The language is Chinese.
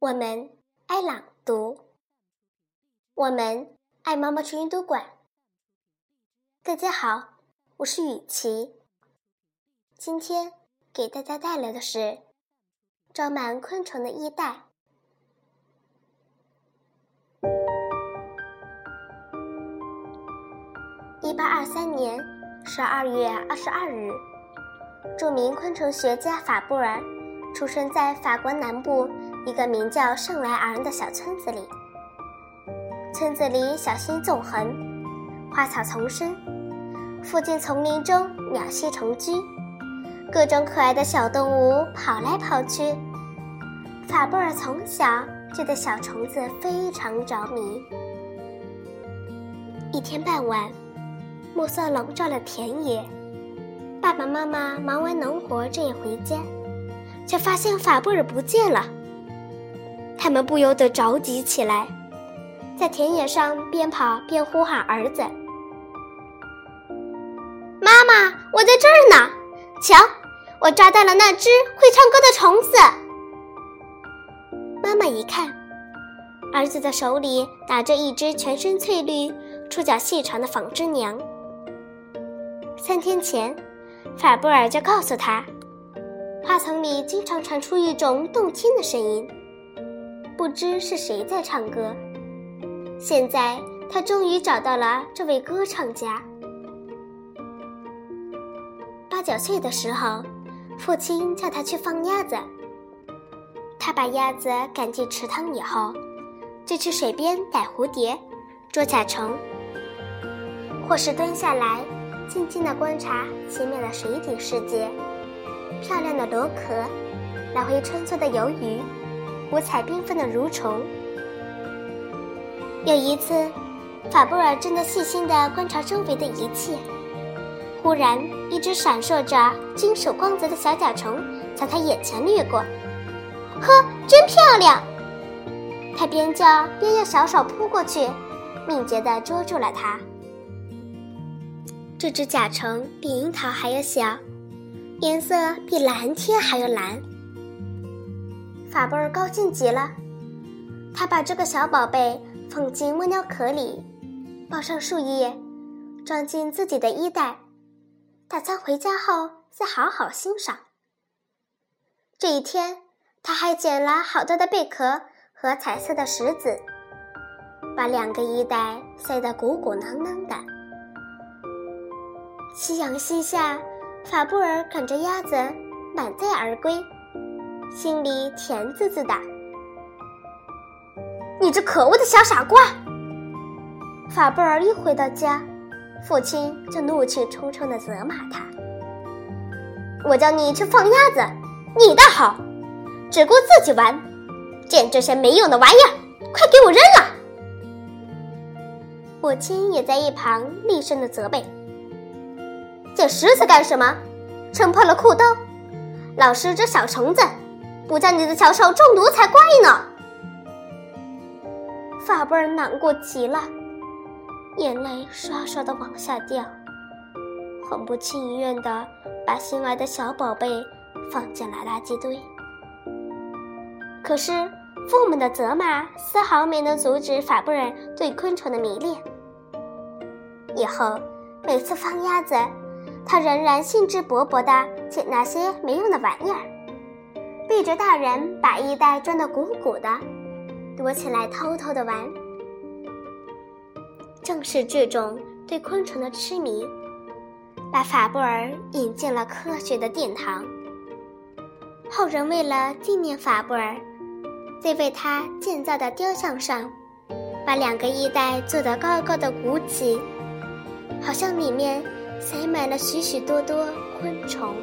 我们爱朗读，我们爱妈妈去阅读馆。大家好，我是雨琪。今天给大家带来的是装满昆虫的衣袋。一八二三年十二月二十二日，著名昆虫学家法布尔。出生在法国南部一个名叫圣莱昂的小村子里。村子里小溪纵横，花草丛生，附近丛林中鸟栖成居，各种可爱的小动物跑来跑去。法布尔从小就对小虫子非常着迷。一天傍晚，暮色笼罩了田野，爸爸妈妈忙完农活正要回家。却发现法布尔不见了，他们不由得着急起来，在田野上边跑边呼喊儿子：“妈妈，我在这儿呢！瞧，我抓到了那只会唱歌的虫子。”妈妈一看，儿子的手里拿着一只全身翠绿、触角细长的纺织娘。三天前，法布尔就告诉他。花丛里经常传出一种动听的声音，不知是谁在唱歌。现在他终于找到了这位歌唱家。八九岁的时候，父亲叫他去放鸭子。他把鸭子赶进池塘以后，就去水边逮蝴蝶、捉甲虫，或是蹲下来，静静地观察奇妙的水底世界。漂亮的螺壳，来回穿梭的鱿鱼，五彩缤纷的蠕虫。有一次，法布尔正在细心地观察周围的一切，忽然，一只闪烁着金属光泽的小甲虫从他眼前掠过。呵，真漂亮！他边叫边用小手扑过去，敏捷地捉住了它。这只甲虫比樱桃还要小。颜色比蓝天还要蓝，法布尔高兴极了。他把这个小宝贝放进蜗牛壳里，包上树叶，装进自己的衣袋，打算回家后再好好欣赏。这一天，他还捡了好多的贝壳和彩色的石子，把两个衣袋塞得鼓鼓囊囊的。夕阳西下。法布尔赶着鸭子满载而归，心里甜滋滋的。你这可恶的小傻瓜！法布尔一回到家，父亲就怒气冲冲的责骂他：“我叫你去放鸭子，你倒好，只顾自己玩，捡这些没用的玩意儿，快给我扔了！”母亲也在一旁厉声的责备。捡石子干什么？撑破了裤兜，老师这小虫子，不叫你的小手中毒才怪呢！法布尔难过极了，眼泪刷刷的往下掉，很不情愿的把心爱的小宝贝放进了垃圾堆。可是父母的责骂丝毫没能阻止法布尔对昆虫的迷恋。以后每次放鸭子。他仍然兴致勃勃的捡那些没用的玩意儿，背着大人把衣袋装得鼓鼓的，躲起来偷偷的玩。正是这种对昆虫的痴迷，把法布尔引进了科学的殿堂。后人为了纪念法布尔，在为他建造的雕像上，把两个衣袋做得高高的鼓起，好像里面。塞满了许许多多昆虫。